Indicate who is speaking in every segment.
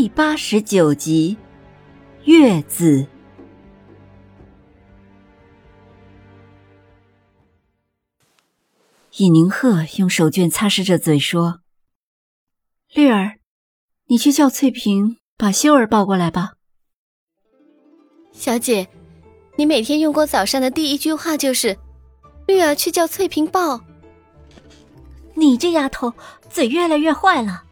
Speaker 1: 第八十九集，月子。尹宁鹤用手绢擦拭着嘴说：“绿儿，你去叫翠萍把修儿抱过来吧。”
Speaker 2: 小姐，你每天用过早上的第一句话就是：“绿儿去叫翠萍抱。”
Speaker 1: 你这丫头嘴越来越坏了。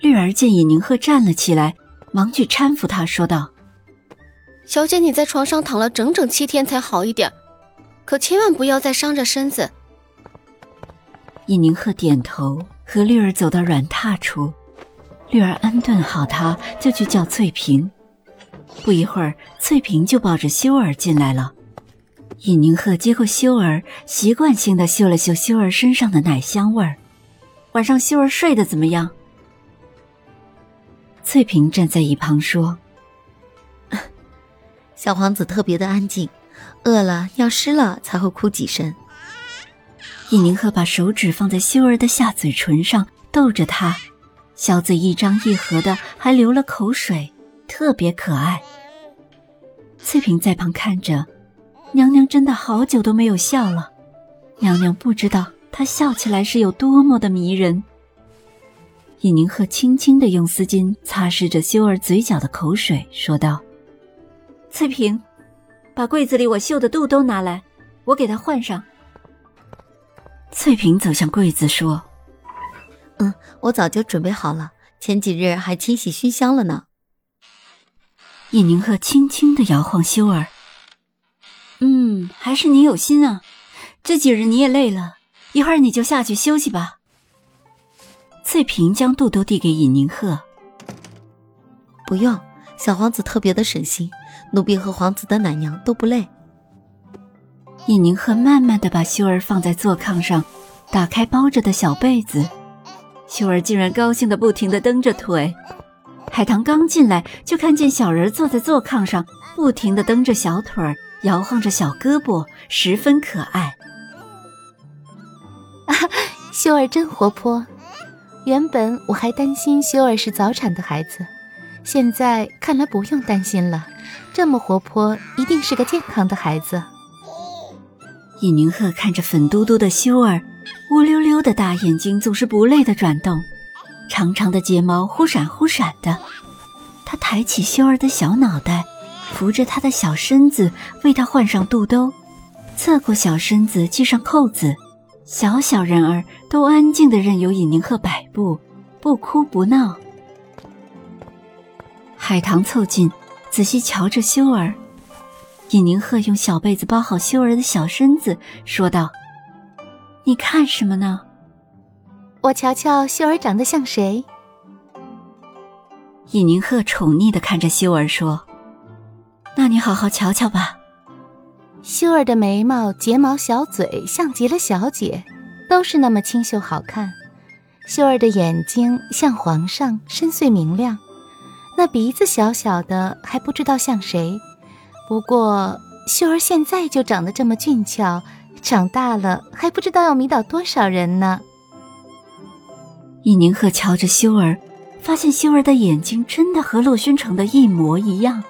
Speaker 1: 绿儿见尹宁鹤站了起来，忙去搀扶他，说道：“
Speaker 2: 小姐，你在床上躺了整整七天才好一点，可千万不要再伤着身子。”
Speaker 1: 尹宁鹤点头，和绿儿走到软榻处。绿儿安顿好他，就去叫翠萍。不一会儿，翠萍就抱着修儿进来了。尹宁鹤接过修儿，习惯性的嗅了嗅修儿身上的奶香味儿。晚上修儿睡得怎么样？翠萍站在一旁说：“
Speaker 3: 小皇子特别的安静，饿了尿湿了才会哭几声。”
Speaker 1: 尹宁鹤把手指放在修儿的下嘴唇上，逗着她，小嘴一张一合的，还流了口水，特别可爱。翠萍在旁看着，娘娘真的好久都没有笑了，娘娘不知道她笑起来是有多么的迷人。尹宁鹤轻轻的用丝巾擦拭着修儿嘴角的口水，说道：“翠萍，把柜子里我绣的肚兜拿来，我给她换上。”翠萍走向柜子说：“
Speaker 3: 嗯，我早就准备好了，前几日还清洗熏香了呢。”
Speaker 1: 尹宁鹤轻轻的摇晃修儿：“嗯，还是你有心啊，这几日你也累了，一会儿你就下去休息吧。”翠萍将肚兜递给尹宁鹤，
Speaker 3: 不用，小皇子特别的省心，奴婢和皇子的奶娘都不累。
Speaker 1: 尹宁鹤慢慢的把修儿放在坐炕上，打开包着的小被子，修儿竟然高兴的不停的蹬着腿。海棠刚进来就看见小人坐在坐炕上，不停的蹬着小腿儿，摇晃着小胳膊，十分可爱。
Speaker 4: 啊，秀儿真活泼。原本我还担心修儿是早产的孩子，现在看来不用担心了。这么活泼，一定是个健康的孩子。
Speaker 1: 尹宁鹤看着粉嘟嘟的修儿，乌溜溜的大眼睛总是不累的转动，长长的睫毛忽闪忽闪的。他抬起修儿的小脑袋，扶着他的小身子，为他换上肚兜，侧过小身子系上扣子。小小人儿都安静的任由尹宁鹤摆布，不哭不闹。海棠凑近，仔细瞧着修儿。尹宁鹤用小被子包好修儿的小身子，说道：“你看什么呢？
Speaker 4: 我瞧瞧修儿长得像谁。”
Speaker 1: 尹宁鹤宠溺的看着修儿说：“那你好好瞧瞧吧。”
Speaker 4: 修儿的眉毛、睫毛、小嘴像极了小姐，都是那么清秀好看。修儿的眼睛像皇上，深邃明亮。那鼻子小小的，还不知道像谁。不过修儿现在就长得这么俊俏，长大了还不知道要迷倒多少人呢。
Speaker 1: 尹宁鹤瞧着修儿，发现修儿的眼睛真的和洛宣城的一模一样，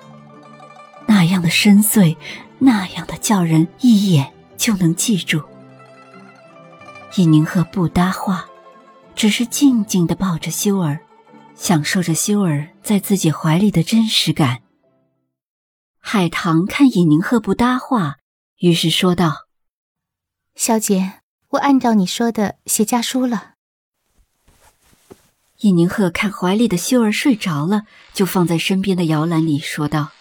Speaker 1: 那样的深邃。那样的叫人一眼就能记住。尹宁鹤不搭话，只是静静的抱着修儿，享受着修儿在自己怀里的真实感。海棠看尹宁鹤不搭话，于是说道：“
Speaker 4: 小姐，我按照你说的写家书了。”
Speaker 1: 尹宁鹤看怀里的修儿睡着了，就放在身边的摇篮里，说道。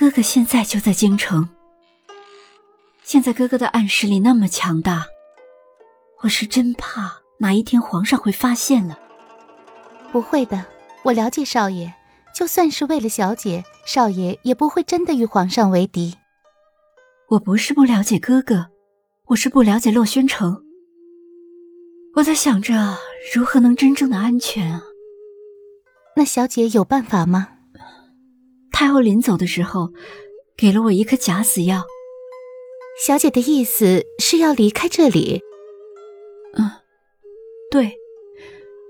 Speaker 1: 哥哥现在就在京城。现在哥哥的暗示力那么强大，我是真怕哪一天皇上会发现了。
Speaker 4: 不会的，我了解少爷，就算是为了小姐，少爷也不会真的与皇上为敌。
Speaker 1: 我不是不了解哥哥，我是不了解洛宣城。我在想着如何能真正的安全啊。
Speaker 4: 那小姐有办法吗？
Speaker 1: 太后临走的时候，给了我一颗假死药。
Speaker 4: 小姐的意思是要离开这里？
Speaker 1: 嗯，对，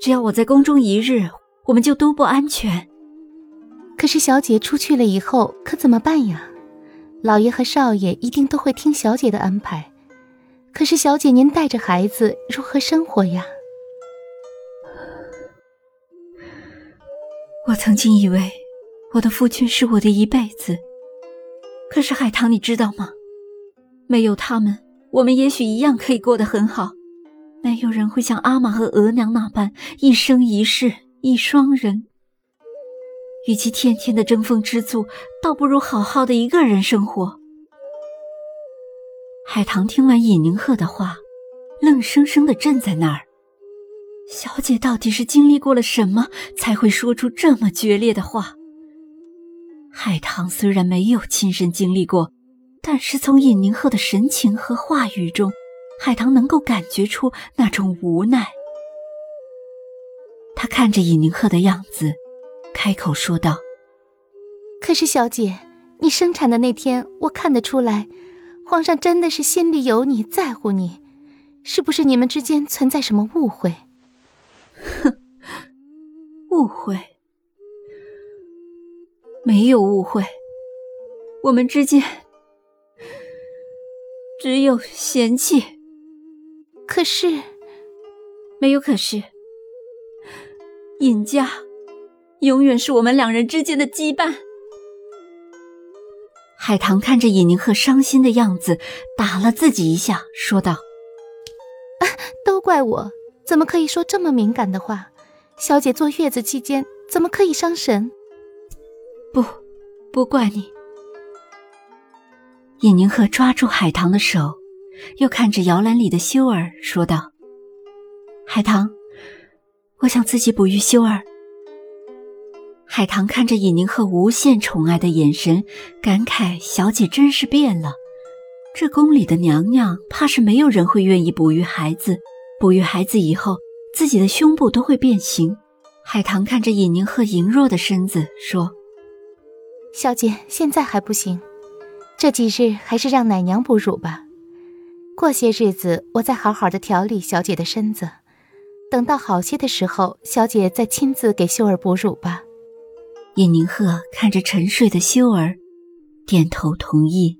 Speaker 1: 只要我在宫中一日，我们就都不安全。
Speaker 4: 可是小姐出去了以后，可怎么办呀？老爷和少爷一定都会听小姐的安排。可是小姐，您带着孩子如何生活呀？
Speaker 1: 我曾经以为我的父亲是我的一辈子。可是海棠，你知道吗？没有他们，我们也许一样可以过得很好。没有人会像阿玛和额娘那般一生一世一双人。与其天天的争风吃醋，倒不如好好的一个人生活。海棠听完尹宁鹤的话，愣生生的站在那儿。小姐到底是经历过了什么，才会说出这么决裂的话？海棠虽然没有亲身经历过，但是从尹宁鹤的神情和话语中，海棠能够感觉出那种无奈。他看着尹宁鹤的样子，开口说道：“
Speaker 4: 可是小姐，你生产的那天，我看得出来。”皇上真的是心里有你，在乎你，是不是你们之间存在什么误会？
Speaker 1: 哼，误会？没有误会，我们之间只有嫌弃。
Speaker 4: 可是，
Speaker 1: 没有可是，尹家永远是我们两人之间的羁绊。海棠看着尹宁鹤伤心的样子，打了自己一下，说道：“
Speaker 4: 都怪我，怎么可以说这么敏感的话？小姐坐月子期间，怎么可以伤神？
Speaker 1: 不，不怪你。”尹宁鹤抓住海棠的手，又看着摇篮里的修儿，说道：“海棠，我想自己哺育修儿。”海棠看着尹宁鹤无限宠爱的眼神，感慨：“小姐真是变了。这宫里的娘娘，怕是没有人会愿意哺育孩子。哺育孩子以后，自己的胸部都会变形。”海棠看着尹宁鹤羸弱的身子，说：“
Speaker 4: 小姐现在还不行，这几日还是让奶娘哺乳吧。过些日子，我再好好的调理小姐的身子。等到好些的时候，小姐再亲自给秀儿哺乳吧。”
Speaker 1: 尹宁鹤看着沉睡的秀儿，点头同意。